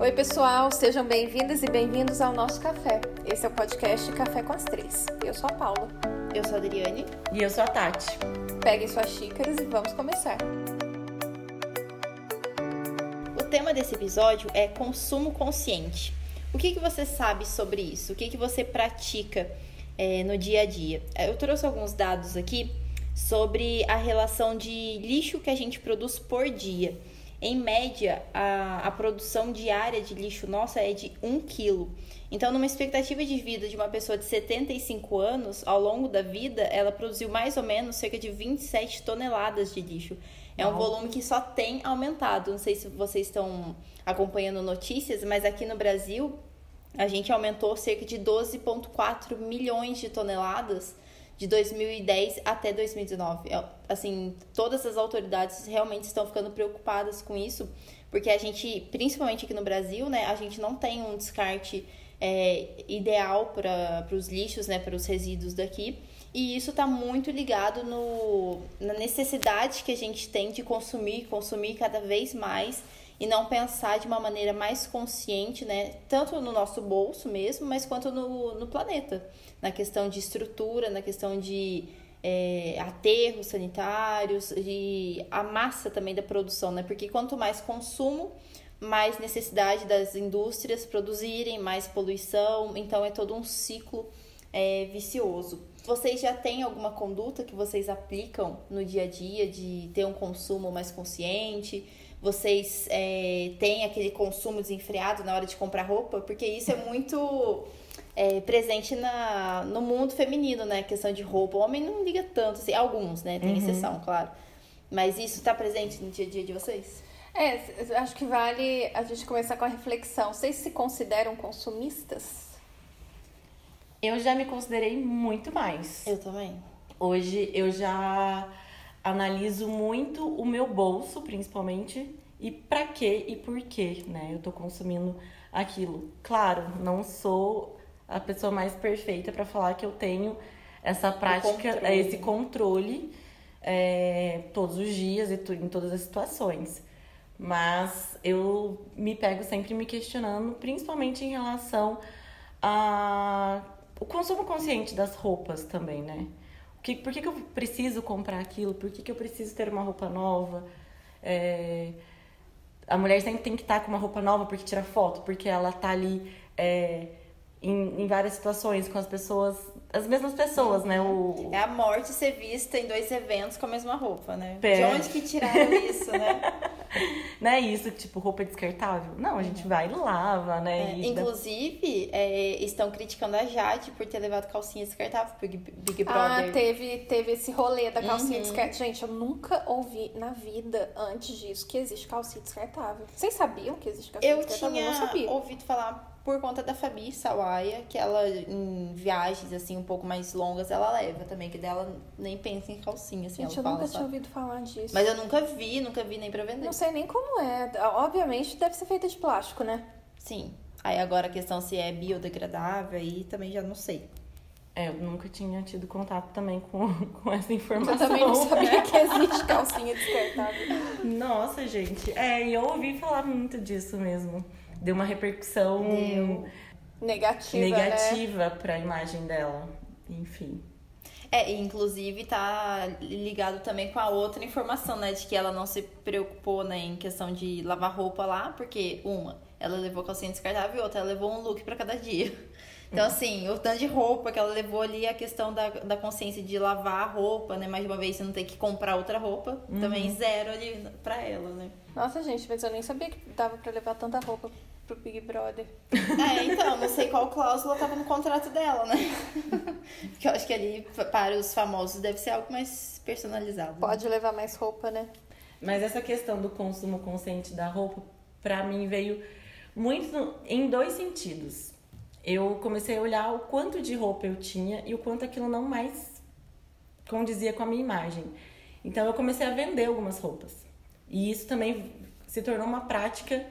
Oi, pessoal, sejam bem-vindas e bem-vindos ao nosso café. Esse é o podcast Café com as Três. Eu sou a Paula. Eu sou a Adriane. E eu sou a Tati. Peguem suas xícaras e vamos começar. O tema desse episódio é consumo consciente. O que, que você sabe sobre isso? O que, que você pratica é, no dia a dia? Eu trouxe alguns dados aqui sobre a relação de lixo que a gente produz por dia. Em média, a, a produção diária de lixo nossa é de 1 quilo. Então, numa expectativa de vida de uma pessoa de 75 anos, ao longo da vida, ela produziu mais ou menos cerca de 27 toneladas de lixo. É um volume que só tem aumentado. Não sei se vocês estão acompanhando notícias, mas aqui no Brasil a gente aumentou cerca de 12,4 milhões de toneladas de 2010 até 2019. É, assim, todas as autoridades realmente estão ficando preocupadas com isso, porque a gente, principalmente aqui no Brasil, né, a gente não tem um descarte é, ideal para os lixos, né, para os resíduos daqui. E isso está muito ligado no, na necessidade que a gente tem de consumir, consumir cada vez mais e não pensar de uma maneira mais consciente, né? Tanto no nosso bolso mesmo, mas quanto no, no planeta. Na questão de estrutura, na questão de é, aterros sanitários e a massa também da produção, né? Porque quanto mais consumo, mais necessidade das indústrias produzirem, mais poluição, então é todo um ciclo é, vicioso. Vocês já têm alguma conduta que vocês aplicam no dia a dia de ter um consumo mais consciente? Vocês é, têm aquele consumo desenfreado na hora de comprar roupa, porque isso é muito é, presente na, no mundo feminino, né? A questão de roupa. O homem não liga tanto, assim, alguns, né? Tem uhum. exceção, claro. Mas isso está presente no dia a dia de vocês? É, acho que vale a gente começar com a reflexão. Vocês se consideram consumistas? Eu já me considerei muito mais. Eu também. Hoje eu já analiso muito o meu bolso, principalmente, e para quê e por quê, né? Eu tô consumindo aquilo. Claro, não sou a pessoa mais perfeita para falar que eu tenho essa prática, controle. esse controle é, todos os dias e em todas as situações. Mas eu me pego sempre me questionando, principalmente em relação a o consumo consciente das roupas também, né? Que, por que, que eu preciso comprar aquilo? Por que, que eu preciso ter uma roupa nova? É, a mulher sempre tem que estar com uma roupa nova porque tira foto, porque ela tá ali é, em, em várias situações com as pessoas, as mesmas pessoas, né? O... É a morte ser vista em dois eventos com a mesma roupa, né? Pé. De onde que tiraram isso, né? Não é isso, tipo, roupa descartável. Não, a gente uhum. vai e lava, né? É, inclusive, é, estão criticando a Jade por ter levado calcinha descartável pro Big, Big ah, Brother. Ah, teve, teve esse rolê da calcinha uhum. descartável. Gente, eu nunca ouvi na vida, antes disso, que existe calcinha descartável. Vocês sabiam que existe calcinha eu descartável? Eu tinha ouvido falar por conta da Fabi Sawaia, que ela em viagens assim um pouco mais longas ela leva também, que dela nem pensa em calcinha assim, Gente, eu fala, nunca tinha ouvido falar disso. Mas eu nunca vi, nunca vi nem para vender. Não sei nem como é. Obviamente deve ser feita de plástico, né? Sim. Aí agora a questão se é biodegradável aí também já não sei. É, eu nunca tinha tido contato também com, com essa informação. Eu também não sabia que existe calcinha descartável. Nossa, gente. É, e eu ouvi falar muito disso mesmo deu uma repercussão deu. negativa, negativa né? para a imagem dela. Enfim. É, inclusive tá ligado também com a outra informação, né? De que ela não se preocupou, né, em questão de lavar roupa lá, porque uma, ela levou calcinha descartável e outra, ela levou um look para cada dia. Então, assim, o tanto de roupa que ela levou ali, a questão da, da consciência de lavar a roupa, né? Mais de uma vez, você não ter que comprar outra roupa, uhum. também zero ali pra ela, né? Nossa, gente, mas eu nem sabia que dava pra levar tanta roupa pro Big Brother. É, então, não sei qual cláusula tava no contrato dela, né? Porque eu acho que ali, para os famosos, deve ser algo mais personalizado. Né? Pode levar mais roupa, né? Mas essa questão do consumo consciente da roupa, pra mim, veio muito em dois sentidos. Eu comecei a olhar o quanto de roupa eu tinha e o quanto aquilo não mais condizia com a minha imagem. Então eu comecei a vender algumas roupas. E isso também se tornou uma prática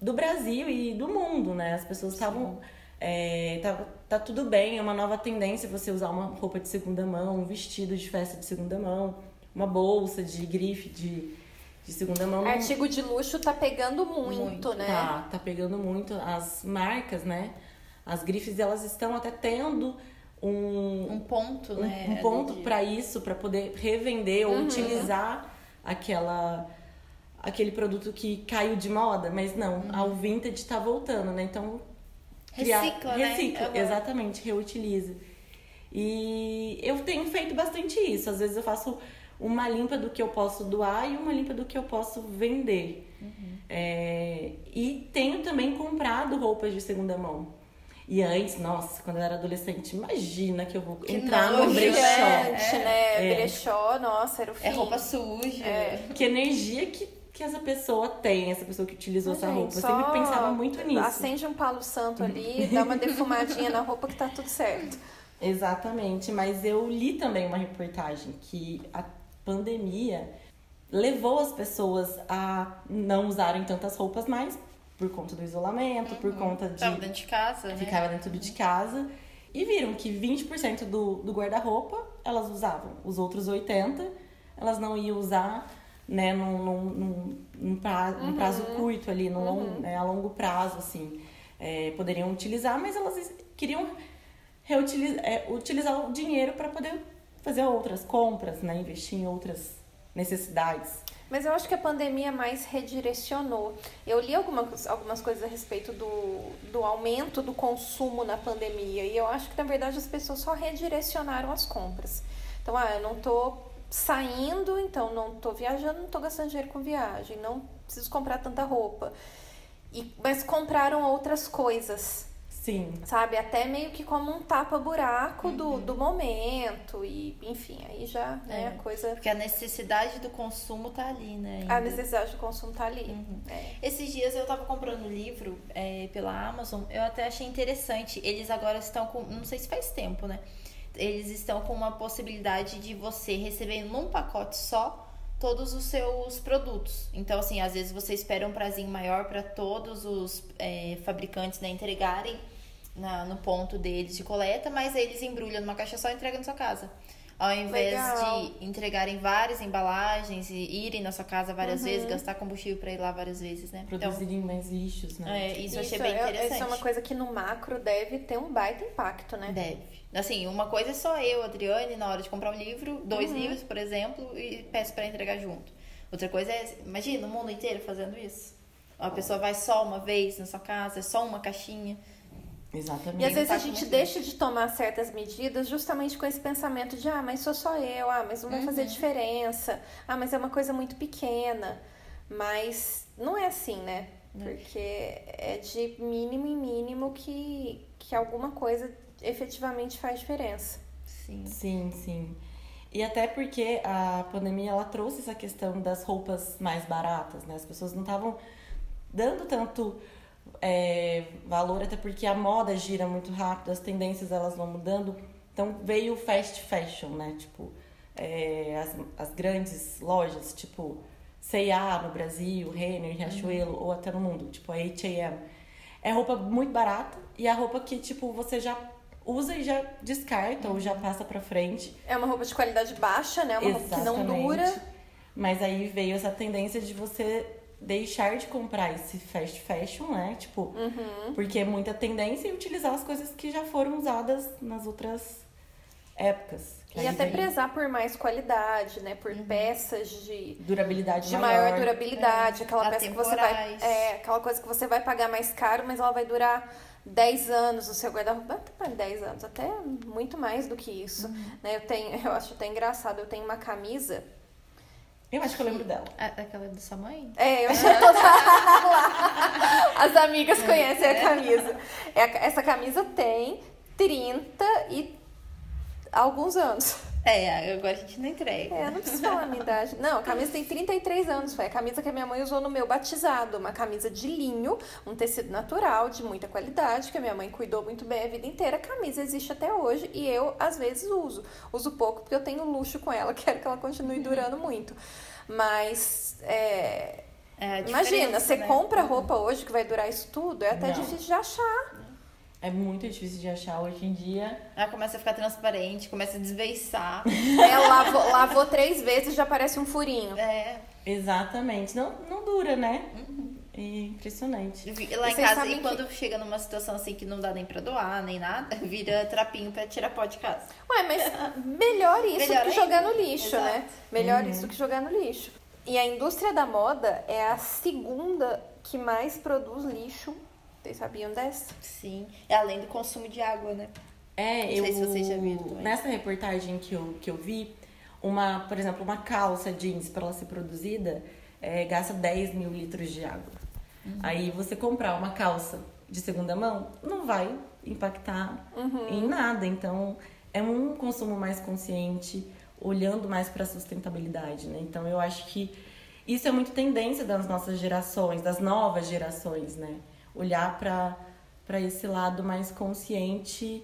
do Brasil e do mundo, né? As pessoas estavam. É, tá, tá tudo bem, é uma nova tendência você usar uma roupa de segunda mão, um vestido de festa de segunda mão, uma bolsa de grife de, de segunda mão. Artigo de luxo tá pegando muito, Muito, né? Tá, tá pegando muito. As marcas, né? As grifes, elas estão até tendo um, Um ponto, um, né? um ponto para isso, para poder revender ou utilizar aquela aquele produto que caiu de moda, mas não, ao vintage tá voltando, né? Então Recicla, né? recicla, Aham. exatamente, reutiliza. E eu tenho feito bastante isso. Às vezes eu faço uma limpa do que eu posso doar e uma limpa do que eu posso vender. Uhum. É, e tenho também comprado roupas de segunda mão. E antes, nossa, quando eu era adolescente, imagina que eu vou Que entrar nojo, no brechó. né? Gente, né? É. Brechó, nossa, era o fim. É roupa suja. Que energia que, que essa pessoa tem, essa pessoa que utilizou Mas, essa gente, roupa. Eu sempre pensava muito nisso. Acende um palo santo ali, dá uma defumadinha na roupa que tá tudo certo. Exatamente, mas eu li também uma reportagem que a pandemia levou as pessoas a não usarem tantas roupas mais por conta do isolamento, por conta de Tava dentro de casa, né? ficava dentro de casa e viram que 20% do, do guarda-roupa elas usavam, os outros 80 elas não iam usar né, num, num, num, pra- num prazo curto ali, num longo, né, a longo prazo, assim. É, poderiam utilizar, mas elas queriam reutili- é, utilizar o dinheiro para poder fazer outras compras, né, investir em outras necessidades. Mas eu acho que a pandemia mais redirecionou. Eu li algumas, algumas coisas a respeito do, do aumento do consumo na pandemia. E eu acho que, na verdade, as pessoas só redirecionaram as compras. Então, ah, eu não tô saindo, então não tô viajando, não tô gastando dinheiro com viagem, não preciso comprar tanta roupa. E, mas compraram outras coisas, Sim, sabe? Até meio que como um tapa-buraco do, do momento. E, enfim, aí já, né, É. a coisa. Porque a necessidade do consumo tá ali, né? A ainda. necessidade do consumo tá ali. É. Esses dias eu tava comprando livro é, pela Amazon, eu até achei interessante. Eles agora estão com. Não sei se faz tempo, né? Eles estão com uma possibilidade de você receber num pacote só todos os seus produtos. Então, assim, às vezes você espera um prazinho maior para todos os é, fabricantes né, entregarem na- no ponto deles de coleta, mas eles embrulham numa caixa só e entregam na sua casa. Ao invés Legal. de entregarem várias embalagens e irem na sua casa várias Uhum. vezes, gastar combustível para ir lá várias vezes, né? Então, produzirem mais lixos, né? é, isso eu achei bem é- interessante. Isso é uma coisa que no macro deve ter um baita impacto, né? Deve. Assim, uma coisa é só eu, Adriane, na hora de comprar um livro, dois Uhum. livros, por exemplo, e peço pra entregar junto. Outra coisa é, imagina o mundo inteiro fazendo isso. A pessoa vai só uma vez na sua casa, é só uma caixinha. Exatamente. E às vezes a gente deixa de tomar certas medidas justamente com esse pensamento de ah, mas sou só eu, ah, mas não vai fazer diferença, ah, mas é uma coisa muito pequena. Mas não é assim, né? Porque é de mínimo em mínimo que, que alguma coisa efetivamente faz diferença. Sim. Sim, sim. E até porque a pandemia ela trouxe essa questão das roupas mais baratas, né? As pessoas não estavam dando tanto é, valor, até porque a moda gira muito rápido, as tendências elas vão mudando. Então veio o fast fashion, né? Tipo, é, as, as grandes lojas, tipo C&A no Brasil, Renner, Riachuelo, ou até no mundo, tipo a H&M. É roupa muito barata e a roupa que, tipo, você já usa e já descarta ou já passa pra frente. É uma roupa de qualidade baixa, né? Uma roupa que não Exatamente. dura. Mas aí veio essa tendência de você deixar de comprar esse fast fashion, né? Tipo, Uhum. porque é muita tendência e utilizar as coisas que já foram usadas nas outras épocas. E até vem prezar por mais qualidade, né? Por peças de, durabilidade de maior. maior durabilidade, aquela peça que você vai. Atemporais. É, aquela coisa que você vai pagar mais caro, mas ela vai durar 10 anos o seu guarda-roupa. Até mais 10 anos, até muito mais do que isso. Né? Eu tenho, eu acho até engraçado, eu tenho uma camisa. Eu acho que eu lembro dela. A- Aquela da sua mãe? É, eu já tô lá. As amigas conhecem a camisa. É, essa camisa tem 30 e alguns anos. É, agora a gente não entrega. É, eu não preciso falar a minha idade. Não, a camisa tem 33 anos. Foi a camisa que a minha mãe usou no meu batizado. Uma camisa de linho, um tecido natural, de muita qualidade, que a minha mãe cuidou muito bem a vida inteira. A camisa existe até hoje e eu, às vezes, uso. Uso pouco porque eu tenho luxo com ela, quero que ela continue durando muito. Mas, é, É imagina, você né? compra roupa hoje que vai durar isso tudo, é até Não. difícil de achar. É muito difícil de achar hoje em dia. Ela começa a ficar transparente, começa a desbeiçar. É, lavou, lavou três vezes já parece um furinho. É. Exatamente. Não, não dura, né? É impressionante. Vi- Lá em casa, e quando chega numa situação assim que não dá nem pra doar, nem nada, vira trapinho pra tirar pó de casa. Ué, mas melhor isso Melhor do que jogar no ainda. lixo, Exato. né? Melhor Uhum. isso do que jogar no lixo. E a indústria da moda é a segunda que mais produz lixo. Vocês sabiam dessa? Sim. É além do consumo de água, né? É, Não eu. sei se vocês já viram também. Nessa reportagem que eu, que eu vi, uma, por exemplo, uma calça jeans para ela ser produzida é, gasta 10 mil litros de água. Uhum. Aí você comprar uma calça de segunda mão não vai impactar em nada. Então é um consumo mais consciente, olhando mais para a sustentabilidade, né? Então eu acho que isso é muito tendência das nossas gerações, das novas gerações, né? Olhar para esse lado mais consciente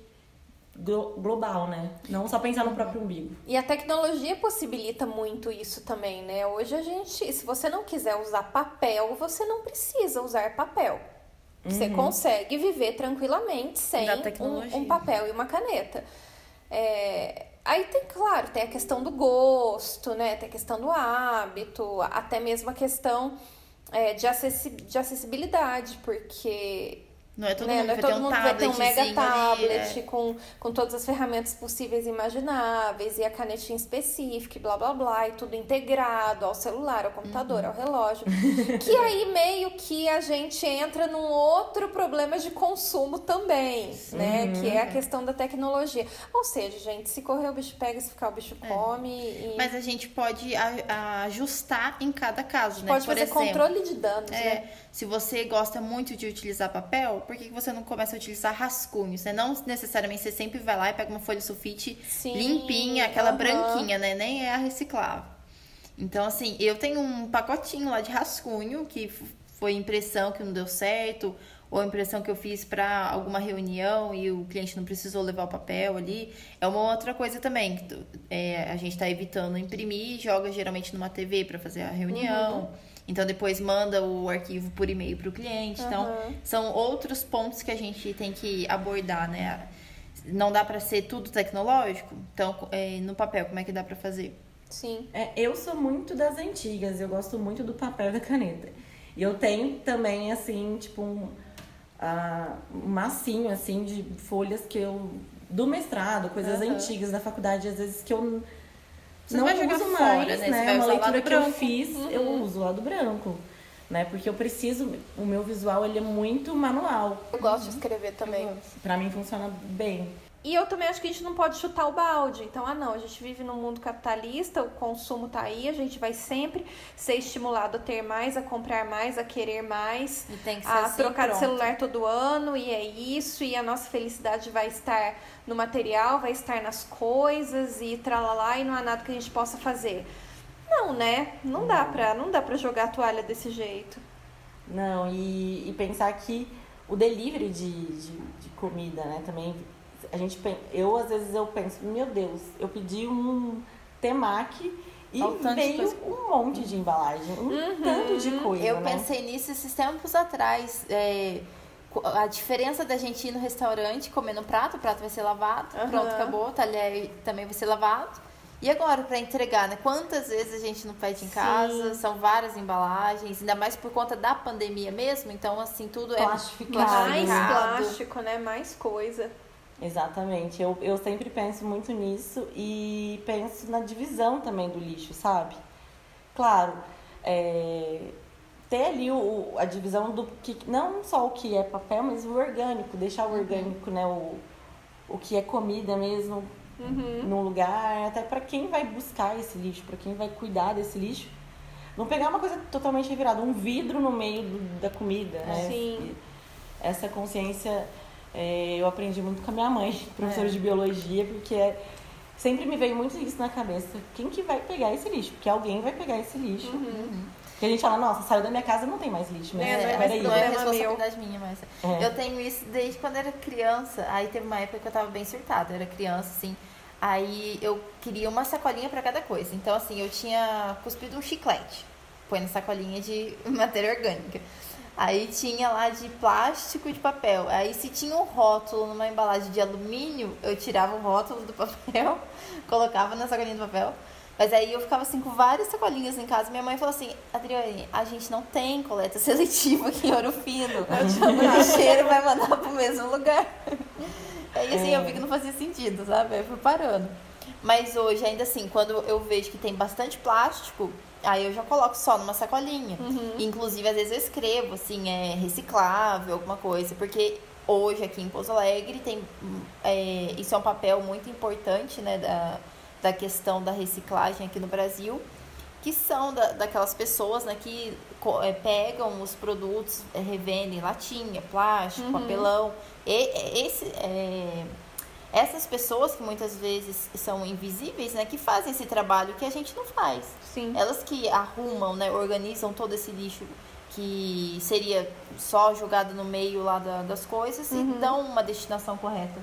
glo- global, né? Não só pensar no próprio umbigo. E a tecnologia possibilita muito isso também, né? Hoje a gente, se você não quiser usar papel, você não precisa usar papel. Você consegue viver tranquilamente sem um, um papel e uma caneta. É, aí tem, claro, tem a questão do gosto, né? Tem a questão do hábito, até mesmo a questão é, de, acessi de acessibilidade, porque Não é todo né? mundo Não é todo ter um mundo vai ter um mega tabletzinho ali, tablet é. com, com todas as ferramentas possíveis e imagináveis e a canetinha específica e blá blá blá e tudo integrado ao celular, ao computador, Uhum. ao relógio. que aí meio que a gente entra num outro problema de consumo também, né? Uhum. Que é a questão da tecnologia. Ou seja, gente, se correr o bicho pega, se ficar o bicho come e É. Mas a gente pode ajustar em cada caso, né? pode Por fazer exemplo, controle de danos, É, né? se você gosta muito de utilizar papel, por que você não começa a utilizar rascunhos? Né? Não necessariamente você sempre vai lá e pega uma folha sulfite Sim, limpinha, aquela aham. branquinha, né? Nem é a reciclável. Então, assim, eu tenho um pacotinho lá de rascunho que foi impressão que não deu certo, ou impressão que eu fiz para alguma reunião e o cliente não precisou levar o papel ali. É uma outra coisa também. que é, a gente está evitando imprimir, joga geralmente numa TV para fazer a reunião. Então depois manda o arquivo por e-mail para o cliente. Então Uhum. são outros pontos que a gente tem que abordar, né? Não dá para ser tudo tecnológico. Então é, no papel como é que dá para fazer? Sim. É, eu sou muito das antigas, eu gosto muito do papel e da caneta. E eu tenho também, assim, tipo, um, ah, um massinho, assim, de folhas que eu... Do mestrado, coisas Aham. antigas da faculdade, às vezes que eu Você não vai jogar uso fora, mais, né? Você né? vai Uma leitura que eu branco. fiz, eu uso o lado branco. Né? Porque eu preciso... O meu visual, ele é muito manual. Eu gosto de escrever também. Pra mim, funciona bem. E eu também acho que a gente não pode chutar o balde. Então, ah, não, a gente vive num mundo capitalista, o consumo tá aí, a gente vai sempre ser estimulado a ter mais, a comprar mais, a querer mais, E tem que ser a assim, trocar de pronto. celular todo ano, e é isso, e a nossa felicidade vai estar no material, vai estar nas coisas, e tralalá, e não há nada que a gente possa fazer. Não, né? Não dá pra, não dá pra jogar a toalha desse jeito. Não, e, e pensar que o delivery de, de, de comida, né, também, a gente, eu às vezes eu penso, meu Deus, eu pedi um temaki e veio coisa. um monte de embalagem, um tanto de coisa, Eu né? pensei nisso esses tempos atrás. é, a diferença da gente ir no restaurante, comer no prato, o prato vai ser lavado, Aham. pronto, acabou, o talher também vai ser lavado. E agora, para entregar, né? Quantas vezes a gente não pede em casa? São várias embalagens, ainda mais por conta da pandemia mesmo. Então, assim, tudo é Plastificado, Mais plástico, né? Mais coisa. Exatamente, eu, eu sempre penso muito nisso e penso na divisão também do lixo, sabe? Claro, é, ter ali o, a divisão do que não só o que é papel, mas o orgânico, deixar o orgânico, né, o, o que é comida mesmo no lugar, até para quem vai buscar esse lixo, para quem vai cuidar desse lixo. Não pegar uma coisa totalmente revirada, um vidro no meio do- da comida, né? Sim. Essa consciência é, eu aprendi muito com a minha mãe, professora de biologia, porque é- sempre me veio muito isso na cabeça. Quem que vai pegar esse lixo? Porque alguém vai pegar esse lixo. Porque a gente fala, nossa, saiu da minha casa não tem mais lixo. Mas É, não é peraí. não é responsabilidade minha, mas É. eu tenho isso desde quando era criança. Aí teve uma época que eu tava bem surtada, eu era criança, assim. Aí eu queria uma sacolinha pra cada coisa. Então, assim, eu tinha cuspido um chiclete. Põe na sacolinha de matéria orgânica. Aí tinha lá de plástico e de papel. Aí se tinha um rótulo numa embalagem de alumínio, eu tirava o rótulo do papel, colocava na sacolinha do papel. Mas aí eu ficava assim com várias sacolinhas em casa. Minha mãe falou assim: Adriane, a gente não tem coleta seletiva aqui em Ouro Fino. O lixeiro vai mandar pro mesmo lugar. Aí assim, eu vi que não fazia sentido, sabe? Aí eu fui parando. Mas hoje, ainda assim, quando eu vejo que tem bastante plástico, aí eu já coloco só numa sacolinha. Inclusive, às vezes eu escrevo, assim, é reciclável, alguma coisa. Porque hoje, aqui em Pouso Alegre, tem, é, isso é um papel muito importante, né, da, da questão da reciclagem aqui no Brasil. Que são da, daquelas pessoas, né, que é, pegam os produtos, é, revendem latinha, plástico, papelão. E, e- esse... É, essas pessoas que muitas vezes são invisíveis, né, que fazem esse trabalho que a gente não faz. Sim. Elas que arrumam, né, organizam todo esse lixo que seria só jogado no meio lá da- das coisas e dão uma destinação correta.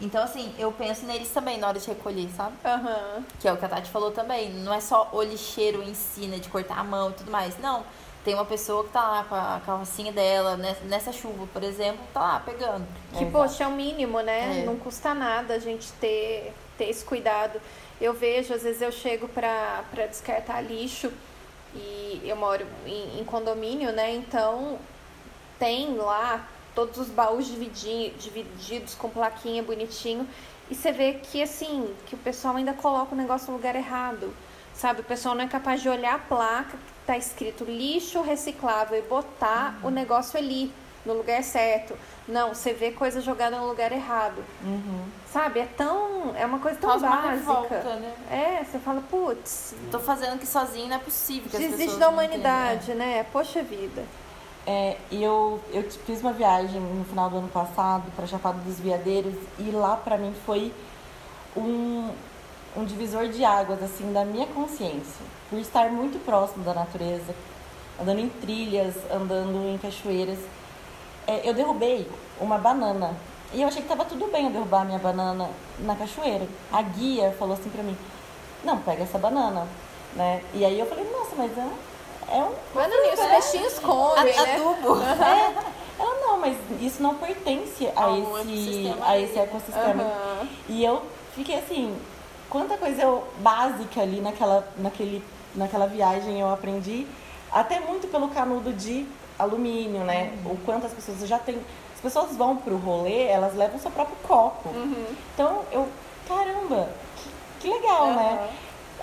Então, assim, eu penso neles também na hora de recolher, sabe? Aham. Que é o que a Tati falou também. Não é só o lixeiro em si, né, de cortar a mão e tudo mais. Não. Tem uma pessoa que tá lá com a carrocinha dela, né, nessa chuva, por exemplo, tá lá pegando. Que, poxa, é o mínimo, né? É. Não custa nada a gente ter, ter esse cuidado. Eu vejo, às vezes eu chego pra, pra descartar lixo e eu moro em, em condomínio, né? Então tem lá todos os baús dividi- divididos com plaquinha bonitinho. E você vê que assim, que o pessoal ainda coloca o negócio no lugar errado. Sabe, o pessoal não é capaz de olhar a placa que tá escrito lixo reciclável e botar o negócio ali, no lugar certo. Não, você vê coisa jogada no lugar errado. Sabe, é tão. É uma coisa tão uma básica. revolta, né? É, você fala, putz, Tô fazendo aqui sozinho, não é possível que as desiste pessoas da não humanidade, né? Poxa vida. É, eu, eu fiz uma viagem no final do ano passado para Chapada dos Veadeiros e lá para mim foi um, um divisor de águas assim da minha consciência, por estar muito próximo da natureza, andando em trilhas, andando em cachoeiras. É, eu derrubei uma banana e eu achei que tava tudo bem eu derrubar a minha banana na cachoeira. A guia falou assim para mim: "Não, pega essa banana", né? E aí eu falei: "Nossa, mas é um, é um não, os peixinhos comem, A- né? Adubo. ela não, mas isso não pertence a Ao esse, ecossistema a esse ecossistema. Aham. E eu fiquei assim, quanta coisa eu, básica ali naquela, naquele, naquela viagem eu aprendi, até muito pelo canudo de alumínio, né? O quanto as pessoas já têm. As pessoas vão pro rolê, elas levam seu próprio copo. Então eu, caramba, que, que legal, né?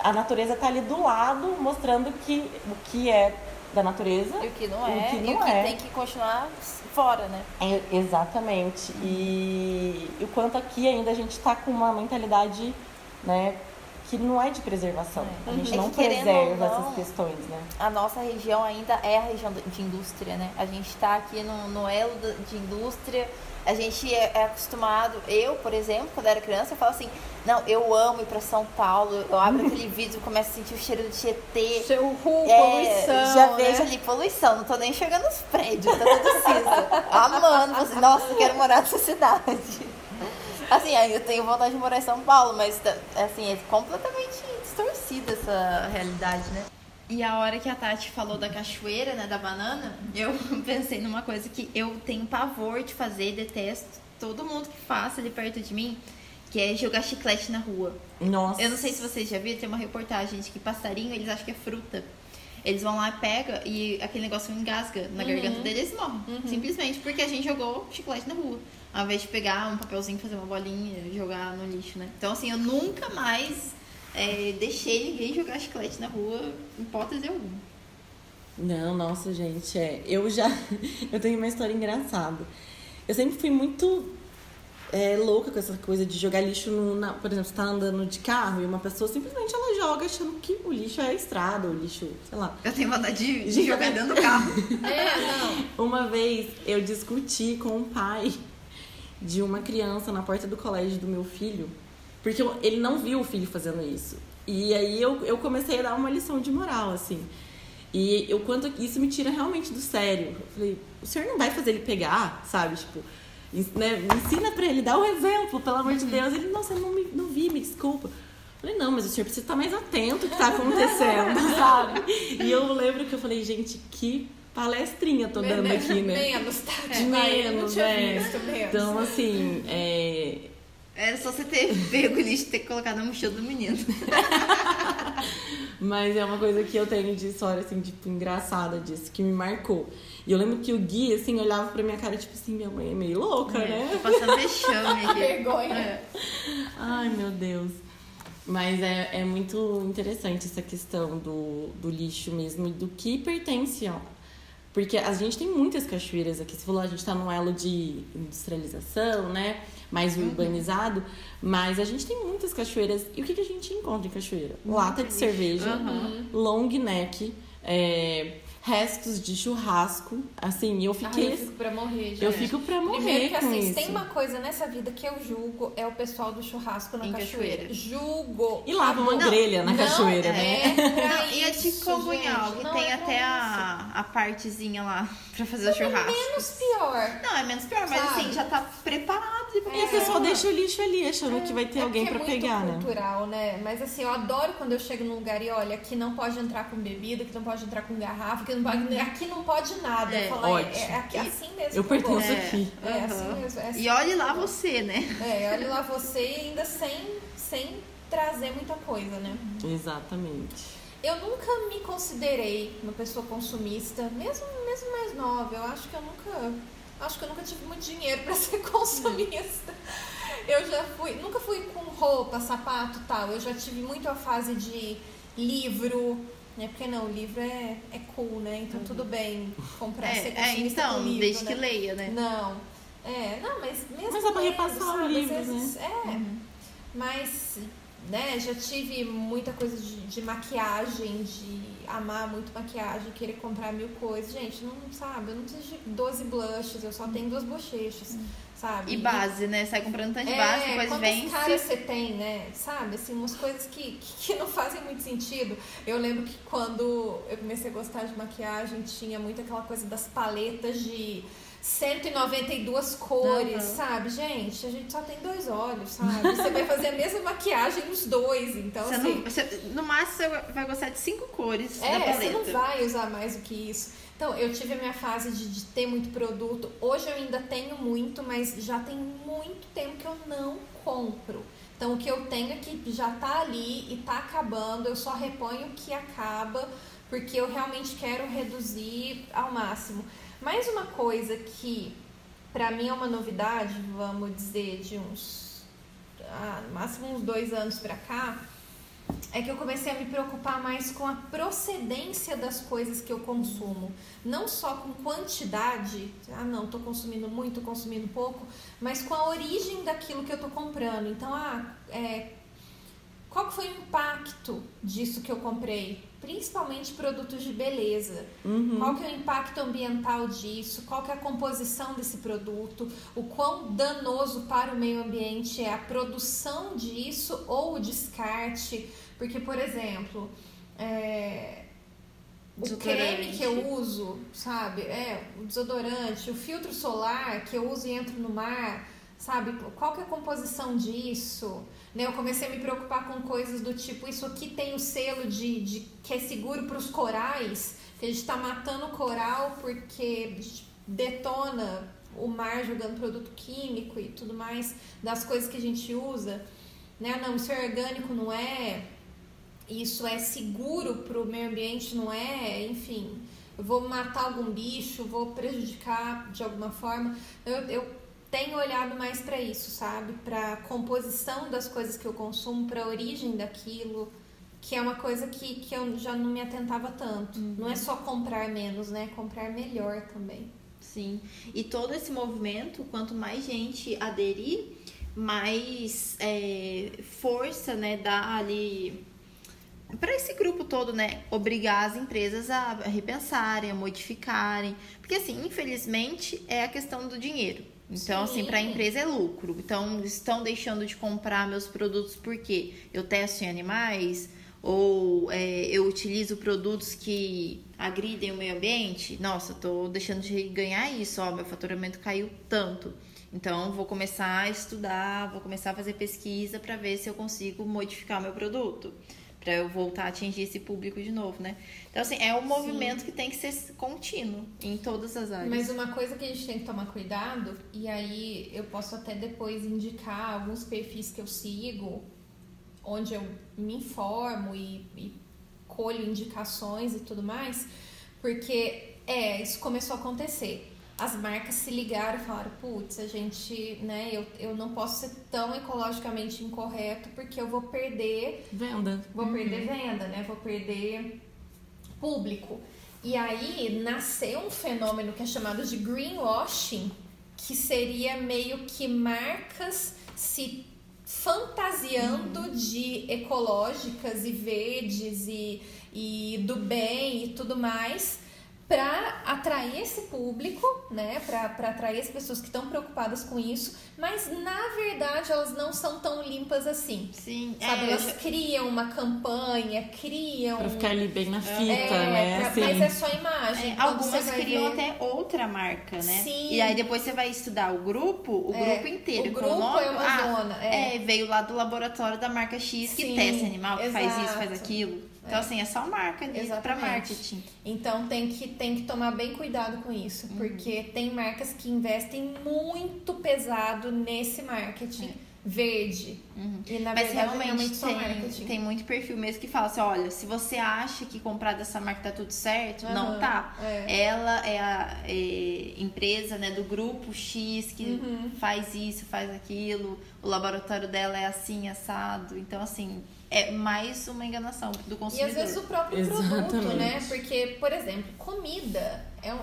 A natureza tá ali do lado, mostrando que o que é da natureza E o que não O é, que e não o que é. tem que continuar fora, né? É, exatamente. E o quanto aqui ainda a gente tá com uma mentalidade, né, que não é de preservação. A gente É não que, querendo preserva não, essas questões, né? A nossa região ainda é a região de indústria, né? A gente está aqui no, no elo de indústria, a gente é, é acostumado. Eu, por exemplo, quando era criança, eu falo assim: não, eu amo ir para São Paulo. Eu abro aquele vídeo e começo a sentir o cheiro do Tietê. Seu ru, É, poluição. já né? vejo ali poluição, não tô nem enxergando os prédios, tá tudo cinza. Amando, assim, nossa, eu quero morar nessa cidade. Assim, ainda tenho vontade de morar em São Paulo, mas tá- assim, é completamente distorcida essa realidade, né? E a hora que a Tati falou da cachoeira, né, da banana, eu pensei numa coisa que eu tenho pavor de fazer, detesto todo mundo que faça ali perto de mim, que é jogar chiclete na rua. Nossa. Eu não sei se vocês já viram, tem uma reportagem de que passarinho, eles acham que é fruta. Eles vão lá, pega e aquele negócio engasga na garganta deles e morrem. Simplesmente porque a gente jogou chiclete na rua. Ao invés de pegar um papelzinho, fazer uma bolinha e jogar no lixo, né? Então, assim, eu nunca mais é, deixei ninguém jogar chiclete na rua, em hipótese alguma. Não, nossa, gente, é. Eu já. Eu tenho uma história engraçada. Eu sempre fui muito é, louca com essa coisa de jogar lixo no. na- por exemplo, você tá andando de carro e uma pessoa simplesmente ela joga achando que o lixo é a estrada, o lixo, sei lá. Eu tenho vontade de, de jogar eu- dentro do carro. É, não. Uma vez eu discuti com o pai de uma criança na porta do colégio do meu filho, porque eu- ele não viu o filho fazendo isso. E aí eu, eu comecei a dar uma lição de moral, assim. E o quanto isso me tira realmente do sério. Eu falei, o senhor não vai fazer ele pegar, sabe? Tipo, né, ensina pra ele, dá o exemplo, pelo amor de Deus. Ele, nossa, eu não, me, não vi, me desculpa. Eu falei, não, mas o senhor precisa estar mais atento ao que tá acontecendo, sabe? E eu lembro que eu falei, gente, que palestrinha tô dando aqui, né? Menos, tá? De não menos, né? visto menos. Então, assim, é... Era só você ter pego o lixo e ter colocado na mochila do menino. Mas é uma coisa que eu tenho de história, assim, tipo, engraçada disso, que me marcou. E eu lembro que o Gui, assim, olhava pra minha cara, tipo assim, minha mãe é meio louca, É, né? Tô passando vexame aqui. Vergonha. É. Ai, meu Deus. Mas é, é muito interessante essa questão do, do lixo mesmo e do que pertence, ó. Porque a gente tem muitas cachoeiras aqui. Você falou, a gente tá num elo de industrialização, né? Mais urbanizado. Mas a gente tem muitas cachoeiras. E o que, que a gente encontra em cachoeira? Lata de cerveja, Aham. long neck, é, restos de churrasco. Assim, eu Ai, fiquei. eu fico pra morrer, gente. eu fico pra morrer Primeiro que com assim, se isso. tem uma coisa nessa vida que eu julgo é o pessoal do churrasco na Em cachoeira. cachoeira. Julgo. E lava uma Não, grelha na não cachoeira, é né? pra Não, e a chikungunya, gente, que não tem é até a, a partezinha lá pra fazer o churrasco. Menos pior. Não, é menos pior, mas Sabe? assim, já tá preparado. E a pessoa deixa o lixo ali, achando que vai ter É alguém pra é pegar, né? cultural, né? Mas assim, eu adoro quando eu chego num lugar e olha, aqui não pode entrar com bebida, aqui não pode entrar com garrafa, aqui não pode, aqui não pode nada. É, é, ótimo. é aqui- assim mesmo. Eu pertenço gosto. aqui. É, assim Aham. mesmo. É assim E olhe que eu lá você, né? É, olha lá você e ainda sem, sem trazer muita coisa, né? Exatamente. Eu nunca me considerei uma pessoa consumista, mesmo, mesmo mais nova. Eu acho que eu nunca. Acho que eu nunca tive muito dinheiro pra ser consumista. Eu já fui. Nunca fui com roupa, sapato e tal. Eu já tive muito a fase de livro. Né? Porque não, livro é, é cool, né? Então tudo bem comprar ser É, é, então, com livro, desde né? que leia, né? Não. É, não, mas mesmo. Mas dá pra repassar o livro, vezes- né? É. Mas, né, já tive muita coisa de, de maquiagem, de amar muito maquiagem, querer comprar mil coisas. Gente, não sabe, eu não preciso de 12 blushes, eu só tenho duas bochechas, sabe? E base, né? Sai comprando tanto de É, base, depois vence. caras você tem, né? Sabe? Assim, umas coisas que, que, não fazem muito sentido. Eu lembro que quando eu comecei a gostar de maquiagem, tinha muito aquela coisa das paletas de 192 cores, Aham. sabe? Gente, a gente só tem dois olhos, sabe? Você vai fazer a mesma maquiagem nos dois, então Você assim... não- você- no máximo você vai gostar de cinco cores da É, você não vai usar mais do que isso. Então, eu tive a minha fase de, de ter muito produto. Hoje eu ainda tenho muito, mas já tem muito tempo que eu não compro. Então, o que eu tenho é que já tá ali e tá acabando. Eu só reponho o que acaba, porque eu realmente quero reduzir ao máximo. Mais uma coisa que, pra mim, é uma novidade, vamos dizer, de uns. Ah, no máximo uns dois anos pra cá, é que eu comecei a me preocupar mais com a procedência das coisas que eu consumo. Não só com quantidade, ah não, tô consumindo muito, consumindo pouco, mas com a origem daquilo que eu tô comprando. Então, ah, é, qual que foi o impacto disso que eu comprei? Principalmente produtos de beleza. Qual que é o impacto ambiental disso? Qual que é a composição desse produto? O quão danoso para o meio ambiente é a produção disso ou o descarte? Porque, por exemplo, é, o creme que eu uso, sabe? É, o desodorante, o filtro solar que eu uso e entro no mar, sabe? Qual que é a composição disso? Né? Eu comecei a me preocupar com coisas do tipo, isso aqui tem o selo de, de que é seguro para os corais, que a gente está matando o coral porque detona o mar jogando produto químico e tudo mais das coisas que a gente usa. Né? Não, isso é orgânico, não é? Isso é seguro para o meio ambiente, não é? Enfim, eu vou matar algum bicho, vou prejudicar de alguma forma. Eu, eu tenho olhado mais para isso, sabe? Para composição das coisas que eu consumo, para a origem daquilo, que é uma coisa que, que eu já não me atentava tanto. Não é só comprar menos, né? Comprar melhor também. Sim. E todo esse movimento, quanto mais gente aderir, mais é, força, né, dá ali para esse grupo todo, né, obrigar as empresas a repensarem, a modificarem, porque assim, infelizmente é a questão do dinheiro. Então, Sim. assim, para a empresa é lucro. Então, estão deixando de comprar meus produtos porque eu testo em animais ou é, eu utilizo produtos que agridem o meio ambiente. Nossa, eu tô deixando de ganhar isso, ó, meu faturamento caiu tanto. Então, vou começar a estudar, vou começar a fazer pesquisa para ver se eu consigo modificar o meu produto para eu voltar a atingir esse público de novo, né? Então, assim, é um movimento que tem que ser contínuo em todas as áreas. Mas uma coisa que a gente tem que tomar cuidado, e aí eu posso até depois indicar alguns perfis que eu sigo, onde eu me informo e, e colho indicações e tudo mais, porque é, isso começou a acontecer. As marcas se ligaram e falaram, putz, a gente, né, eu, eu não posso ser tão ecologicamente incorreto porque eu vou perder Venda. vou perder venda, né? Vou perder público. E aí nasceu um fenômeno que é chamado de greenwashing, que seria meio que marcas se fantasiando de ecológicas e verdes e, e do bem e tudo mais para atrair esse público, né, para atrair as pessoas que estão preocupadas com isso, mas na verdade elas não são tão limpas assim. Sim, Sabe, é, elas já- criam uma campanha, criam. Pra ficar ali bem na fita, é, né? pra- Assim. Mas é só imagem. É, algumas criam ver- até outra marca, né? Sim. E aí depois você vai estudar o grupo, o É, grupo inteiro. o com grupo nome, é uma ah, zona, é. veio lá do laboratório da marca X que Sim, testa animal, que faz isso, faz aquilo. Então, assim, é só marca Exatamente. marketing. Então tem que, tem que tomar bem cuidado com isso, Uhum. porque tem marcas que investem muito pesado nesse marketing verde. E na É. Mas verdade realmente, realmente tem, tem muito perfil mesmo que fala assim, olha, se você acha que comprar dessa marca tá tudo certo, não Aham, tá. é. Ela é a é, empresa né, do grupo X que Uhum. faz isso, faz aquilo, o laboratório dela é assim, assado. Então, assim, é mais uma enganação do E consumidor. às vezes o próprio produto, Exatamente. né? Porque, por exemplo, comida é, um-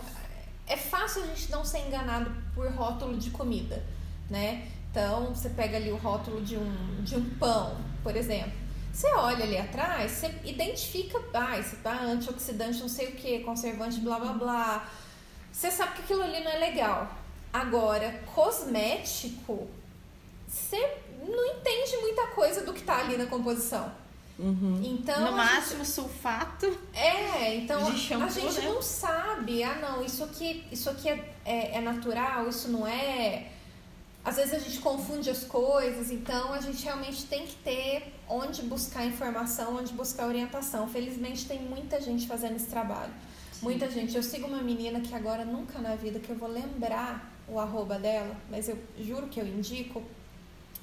é fácil a gente não ser enganado por rótulo de comida, né? Então você pega ali o rótulo de um, de um pão, por exemplo. Você olha ali atrás, você identifica, ah, esse tá antioxidante, não sei o que, conservante, blá blá blá. Você sabe que aquilo ali não é legal. Agora, cosmético, você não entende muita coisa do que tá ali na composição. Uhum. Então, no máximo, sulfato. é, então De shampoo, a gente né? não sabe, ah não, isso aqui, isso aqui é, é, é natural, isso não é. Às vezes a gente confunde as coisas, então a gente realmente tem que ter onde buscar informação, onde buscar orientação. Felizmente tem muita gente fazendo esse trabalho. Muita gente. Eu sigo uma menina que agora nunca na vida que eu vou lembrar o arroba dela, mas eu juro que eu indico,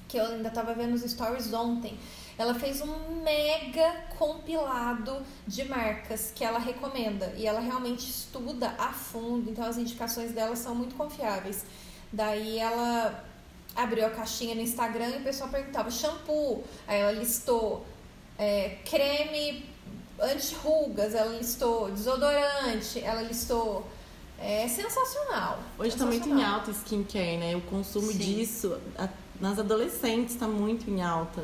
que eu ainda tava vendo os stories ontem. Ela fez um mega compilado de marcas que ela recomenda e ela realmente estuda a fundo, então as indicações dela são muito confiáveis. Daí ela abriu a caixinha no Instagram e o pessoal perguntava shampoo, aí ela listou é, creme anti-rugas, ela listou desodorante, ela listou. É sensacional. Hoje tá muito em sensacional. alta skincare, né? O consumo Sim. disso nas adolescentes está muito em alta.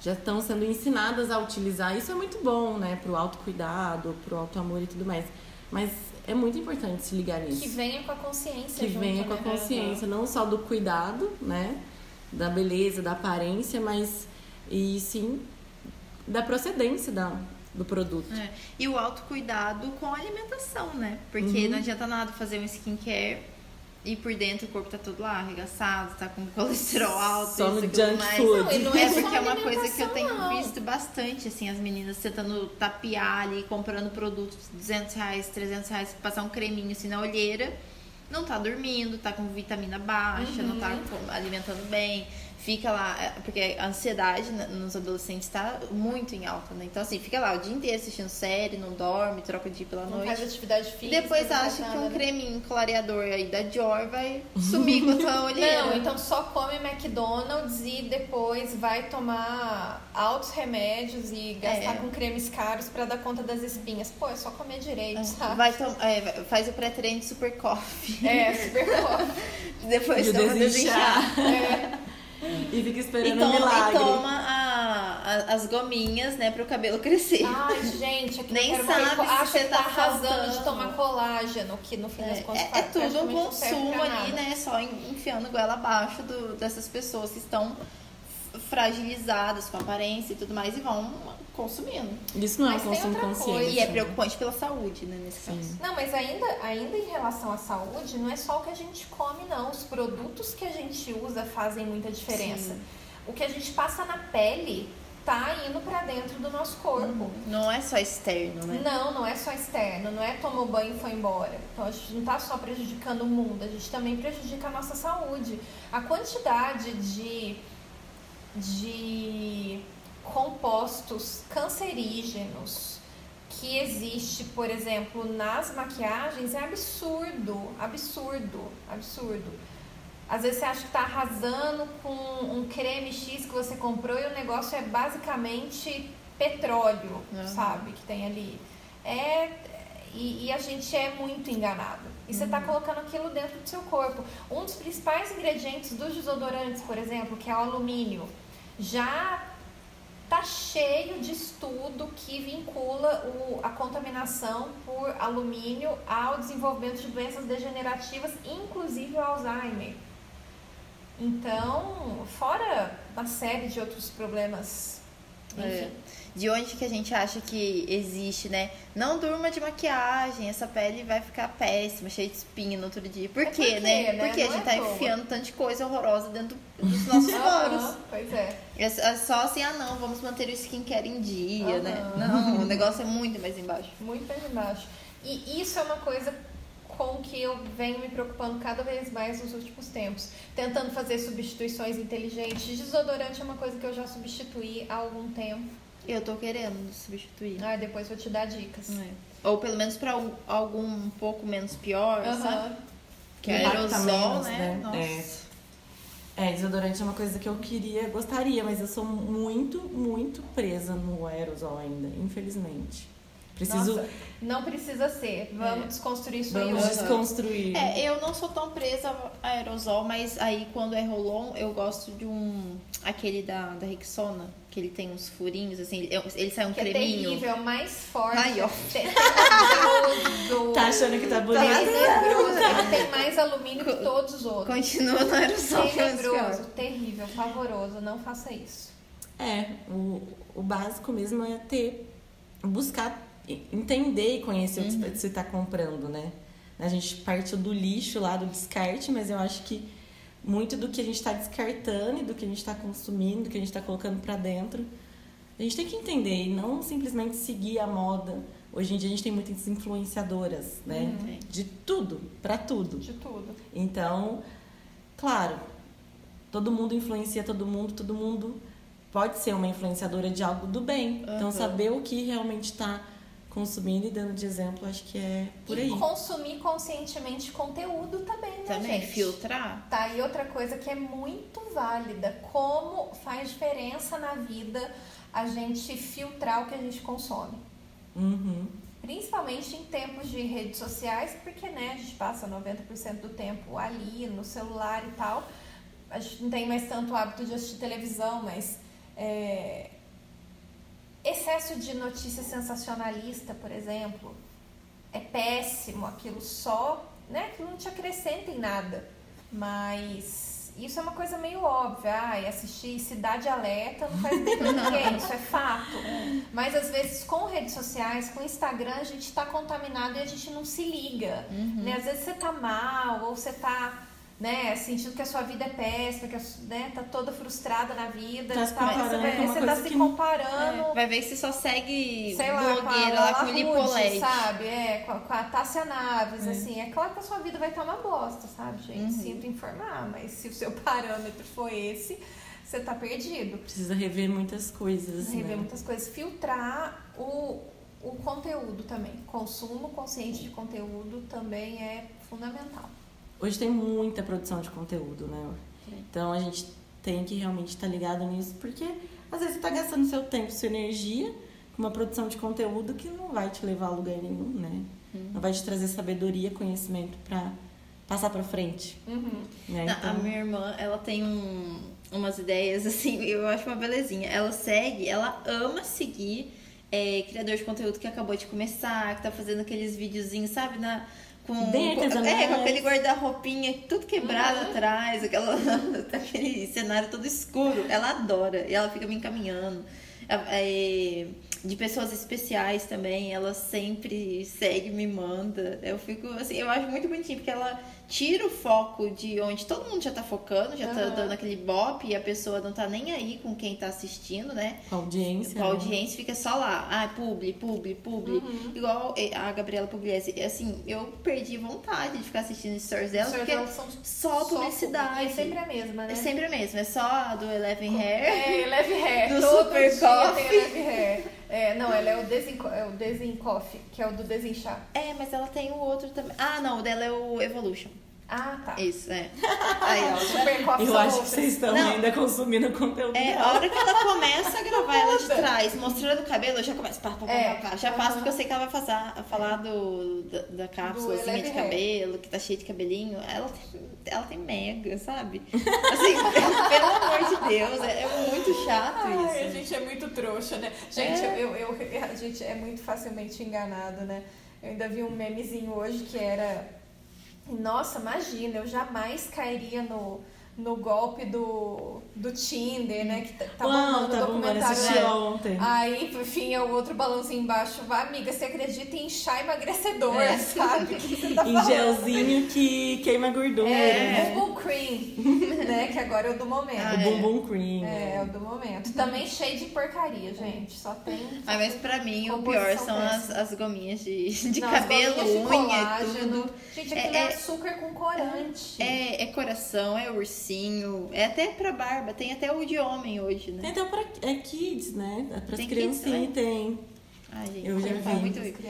Já estão sendo ensinadas a utilizar. Isso é muito bom, né? Pro autocuidado, pro auto-amor e tudo mais. Mas é muito importante se ligar nisso. Que venha com a consciência. que junto, venha com a né? consciência, não só do cuidado, né? Da beleza, da aparência, mas e sim da procedência da, do produto. É. E o autocuidado com a alimentação, né? Porque Uhum. não adianta nada fazer um skincare e por dentro o corpo tá todo lá arregaçado, tá com colesterol alto, Só isso, no junk mais. food. Não, e não É é porque é uma coisa que eu tenho não. visto bastante, assim, as meninas tentando tapear ali, comprando produtos de 200 reais, 300 reais, passar um creminho assim na olheira, não tá dormindo, tá com vitamina baixa, não tá com- alimentando bem, fica lá, é, porque a ansiedade nos adolescentes tá muito em alta, né? Então, assim, fica lá o dia inteiro assistindo série, não dorme, troca de dia pela Não noite. faz atividade E física. depois acha que nada, um né? creminho clareador aí da Dior vai sumir com a tua olheira. Não, então só come McDonald's e depois vai tomar altos remédios e gastar É. com cremes caros pra dar conta das espinhas. Pô, é só comer direito, sabe? Vai é, faz o pré-treino de super coffee. É, super bom. Depois o toma desinchar. desinchar. É. E fica E esperando um toma, e milagre. toma a- a- as gominhas, né, pro cabelo crescer. Ai, gente, aqui Nem sabe se acho você que tá tá arrasando de tomar colágeno, que no fim das contas É, é tudo um consumo ali, nada. né? Só en- enfiando goela abaixo do- dessas pessoas que estão fragilizadas com a aparência e tudo mais e vão consumindo. Isso não é Mas tem consumo outra consciente. coisa. E é preocupante pela saúde, né, nesse Sim. caso. Não, mas ainda, ainda em relação à saúde, não é só o que a gente come, não. Os produtos que a gente usa fazem muita diferença. Sim. O que a gente passa na pele tá indo pra dentro do nosso corpo. Não é só externo, né? Não, não é só externo, não é tomou banho e foi embora. Então a gente não tá só prejudicando o mundo, a gente também prejudica a nossa saúde. A quantidade de, de compostos cancerígenos que existe, por exemplo, nas maquiagens é absurdo, absurdo, absurdo. Às vezes você acha que está arrasando com um creme X que você comprou e o negócio é basicamente petróleo, uhum. sabe? Que tem ali. É, e, e, a gente é muito enganado. E você está uhum. colocando aquilo dentro do seu corpo. Um dos principais ingredientes dos desodorantes, por exemplo, que é o alumínio, já tá cheio de estudo que vincula o, a contaminação por alumínio ao desenvolvimento de doenças degenerativas, inclusive o Alzheimer. Então, fora uma série de outros problemas, enfim. É de onde que a gente acha que existe, né? Não durma de maquiagem, essa pele vai ficar péssima, cheia de espinho no outro dia. Por é quê, porque, né? né? Porque Não a gente é tá enfiando tanta coisa horrorosa dentro dos nossos poros. pois é. é. só assim, ah não, vamos manter o skincare em dia, né? Não, o negócio é muito mais embaixo. Muito mais embaixo. E isso é uma coisa com que eu venho me preocupando cada vez mais nos últimos tempos. Tentando fazer substituições inteligentes. Desodorante é uma coisa que eu já substituí há algum tempo eu tô querendo substituir. Ah, depois vou te dar dicas. É. Ou pelo menos pra algum um pouco menos pior, sabe? Que é aerosol, menos, né? né? Nossa. É. é, desodorante é uma coisa que eu queria, gostaria, mas eu sou muito, muito presa no aerosol ainda, infelizmente. Preciso. Nossa, não precisa ser. Vamos é. desconstruir isso Vamos aí. desconstruir. É, eu não sou tão presa a aerosol, mas aí quando é rolon, eu gosto de um. aquele da, da Rexona, que ele tem uns furinhos, assim, ele, sai um que creminho. É terrível, mais forte. Ai, ó. tá achando que tá bonito? Tenebroso. Ele tem mais alumínio que todos os outros. Continua no aerosol. Tenebroso, terrível, pavoroso. Não faça isso. É, o, o básico mesmo é ter. buscar entender e conhecer uhum. o que você está comprando, né? A gente partiu do lixo lá, do descarte, mas eu acho que muito do que a gente está descartando e do que a gente está consumindo, do que a gente está colocando para dentro, a gente tem que entender e não simplesmente seguir a moda. Hoje em dia a gente tem muitas influenciadoras, né? Uhum. De tudo, para tudo. De tudo. Então, claro, todo mundo influencia todo mundo, todo mundo pode ser uma influenciadora de algo do bem. Uhum. Então, saber o que realmente está consumindo e dando de exemplo, acho que é por e aí. E consumir conscientemente conteúdo também, né, Também, gente? filtrar. Tá, e outra coisa que é muito válida, como faz diferença na vida a gente filtrar o que a gente consome. Uhum. Principalmente em tempos de redes sociais, porque né, a gente passa 90% do tempo ali, no celular e tal. A gente não tem mais tanto hábito de assistir televisão, mas é, Excesso de notícia sensacionalista, por exemplo, é péssimo, aquilo só, né? Aquilo não te acrescenta em nada. Mas isso é uma coisa meio óbvia. Ah, assistir Cidade Alerta não faz bem pra ninguém, isso é fato. Mas às vezes com redes sociais, com Instagram, a gente está contaminado e a gente não se liga. Uhum. Né? Às vezes você tá mal, ou você tá né, sentindo que a sua vida é péssima, que né, tá toda frustrada na vida, tá, tá você, vai, você tá se comparando. É, vai ver se só segue sei lá, blogueira lá com o Lipolete. sabe? É, com a, com a Tássia Naves, é. assim. É claro que a sua vida vai estar uma bosta, sabe, gente? Uhum. Sinto informar, mas se o seu parâmetro for esse, você tá perdido. Precisa rever muitas coisas, Rever né? muitas coisas. Filtrar o, o conteúdo também. Consumo consciente de conteúdo também é fundamental. Hoje tem muita produção de conteúdo, né? Então a gente tem que realmente estar ligado nisso, porque às vezes você está gastando seu tempo, sua energia com uma produção de conteúdo que não vai te levar a lugar nenhum, né? Uhum. Não vai te trazer sabedoria, conhecimento para passar para frente. Uhum. Né? Então... A minha irmã, ela tem um, umas ideias assim, eu acho uma belezinha. Ela segue, ela ama seguir é, criador de conteúdo que acabou de começar, que tá fazendo aqueles videozinhos, sabe, na com, Bem É, com aquele guarda-roupinha tudo quebrado uhum. atrás, aquela, aquele cenário todo escuro. Ela adora e ela fica me encaminhando. É, de pessoas especiais também, ela sempre segue, me manda. Eu fico assim, eu acho muito bonitinho, porque ela tira o foco de onde todo mundo já tá focando, já tá Aham. dando aquele bop e a pessoa não tá nem aí com quem tá assistindo, né? Com a audiência. Com a né? audiência fica só lá. Ah, publi, publi, publi. Uhum. Igual a Gabriela Pugliese. Assim, eu perdi vontade de ficar assistindo stories dela, porque elas são só publicidade. É sempre a mesma, né? É sempre a mesma. É só a do Eleven Hair. É, Leve Hair. Do Todo Super Coffee. tem Leve Hair. É, não, ela é o Desin, é o Desin Coffee, que é o do Desinchar. É, mas ela tem o outro também. Ah, não, o dela é o Evolution. Ah, tá. Isso, é. Aí, ó. Super Eu acho que vocês estão Não. ainda consumindo conteúdo É, a dela. hora que ela começa a gravar ela de trás, mostrando o cabelo, eu já começo. Pá, pá, pá, É, pá, pá. Já passo porque eu sei que ela vai fazer, falar do, da, da cápsula Do assim, de cabelo, que tá cheia de cabelinho. Ela tem, ela tem mega, sabe? Assim, pelo amor de Deus, é, é muito chato Ai, a isso. gente é muito trouxa, né? Gente, É. eu, eu, a gente é muito facilmente enganado, né? Eu ainda vi um memezinho hoje que era. Nossa, imagina, eu jamais cairia no, no golpe do, do Tinder, né? Que tá, bombando tá bom, documentário. assisti né? ontem. Aí, enfim, é o outro balãozinho embaixo. Vai, amiga, você acredita em chá emagrecedor, É. sabe? O que você tá Em gelzinho que queima gordura. É, Bumbum Cream, né? Que agora é o do momento. Ah, O é. bumbum cream. É, é o do momento. Também cheio de porcaria, gente. Só tem. Ah, mas pra mim o pior são as, as gominhas de, de Não, cabelo, bolinhas de unha colágeno. tudo. Gente, aquilo É- é, é- açúcar com corante. É, é coração, é ursinho, é até pra barba, tem até o de homem hoje, Tem né? até pra é kids, né? Para Tem criancinhas kids tem. Ai, gente, Eu já vi. muito rico.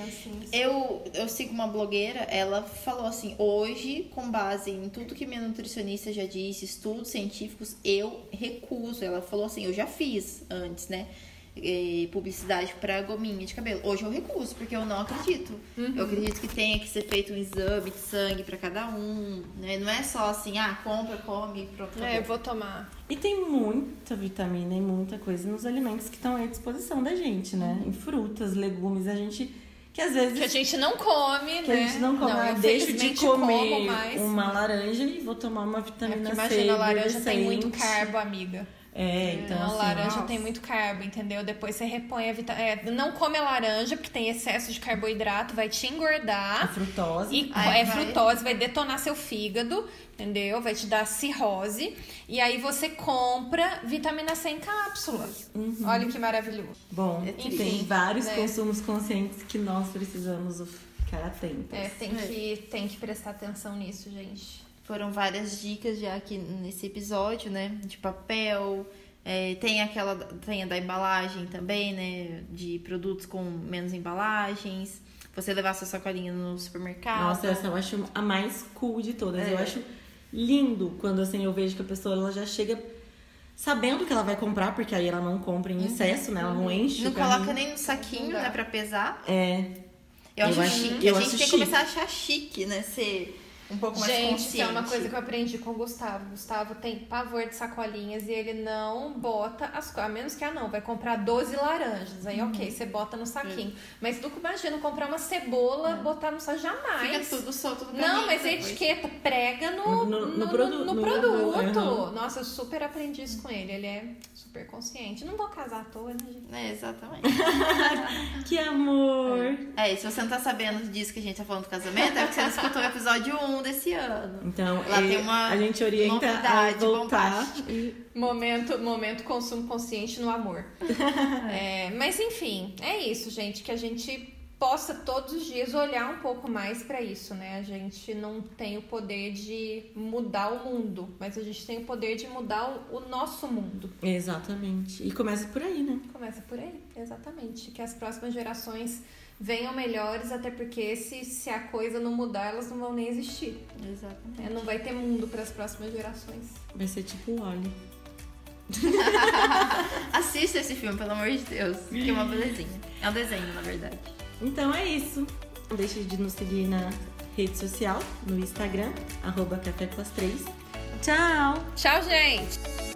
Eu, eu sigo uma blogueira, ela falou assim: hoje, com base em tudo que minha nutricionista já disse, estudos científicos, eu recuso. Ela falou assim: eu já fiz antes, né? Eh, publicidade pra gominha de cabelo. Hoje eu recuso, porque eu não acredito. Eu acredito que tenha que ser feito um exame de sangue pra cada um, né? Não é só assim, ah, compra, come pronto. É, eu acabou. vou tomar. E tem muita vitamina e muita coisa nos alimentos que estão à disposição da gente, né? Em frutas, legumes, a gente que às vezes Que a gente não come, que né? a gente não come, ah, eu deixo de comer mais. uma laranja e vou tomar uma É, vitamina porque C. imagina, a laranja tem muito carbo, amiga. É, então não, assim, laranja nossa. tem muito carbo, entendeu? Depois você repõe a vitamina. não come a laranja, porque tem excesso de carboidrato, vai te a engordar. frutose. E Ai, é vai. frutose, vai detonar seu fígado, entendeu? Vai te dar cirrose. E aí você compra vitamina C em cápsulas. Uhum. Olha que maravilhoso. Bom, Enfim, tem vários né? consumos conscientes que nós precisamos ficar atentos. É, tem que, tem que prestar atenção nisso, gente. Foram várias dicas já aqui nesse episódio, né? De papel. é, tem aquela. Tem a da embalagem também, né? De produtos com menos embalagens. Você levar sua sacolinha no supermercado. Nossa, essa eu acho a mais cool de todas. É. Eu acho lindo quando assim eu vejo que a pessoa ela já chega sabendo que ela vai comprar, porque aí ela não compra em excesso, né? Ela não enche. Não coloca nem no saquinho, né? Pra pesar. É. Eu, Eu acho acho- chique. eu a gente acho tem que começar a achar chique, né? Ser um pouco mais Gente, consciente. isso é uma coisa que eu aprendi com o Gustavo. O Gustavo tem pavor de sacolinhas e ele não bota as coisas. A menos que, ah, não, vai comprar 12 laranjas. Aí, Uhum. ok, você bota no saquinho. Mas tu imagina comprar uma cebola, botar no saquinho. Jamais. É. Fica tudo solto no Não, mas a depois. etiqueta prega no, No- no- no, no produ- no no- produto. aham. Nossa, eu super aprendi isso com ele. Ele é super consciente. Não vou casar à toa, né, gente? É, exatamente. Que amor! É, e se você não tá sabendo disso que a gente tá falando do casamento, é porque você não escutou o episódio 1 desse ano. Então, Lá é, tem uma a gente orienta a voltar. bombástica. E, Momento, momento consumo consciente no amor. É, mas enfim, é isso, gente, que a gente possa todos os dias olhar um pouco mais para isso, né? A gente não tem o poder de mudar o mundo, mas a gente tem o poder de mudar o, o nosso mundo. exatamente. E começa por aí, né? Começa por aí, exatamente. Que as próximas gerações venham melhores, até porque se, se a coisa não mudar, elas não vão nem existir. Exatamente. né? Não vai ter mundo para as próximas gerações. Vai ser tipo o Wally. Assista esse filme, pelo amor de Deus. Que é uma belezinha. É um desenho, na verdade. Então é isso. Não deixe de nos seguir na rede social, no Instagram, arroba Café com as Três. Tchau! Tchau, gente!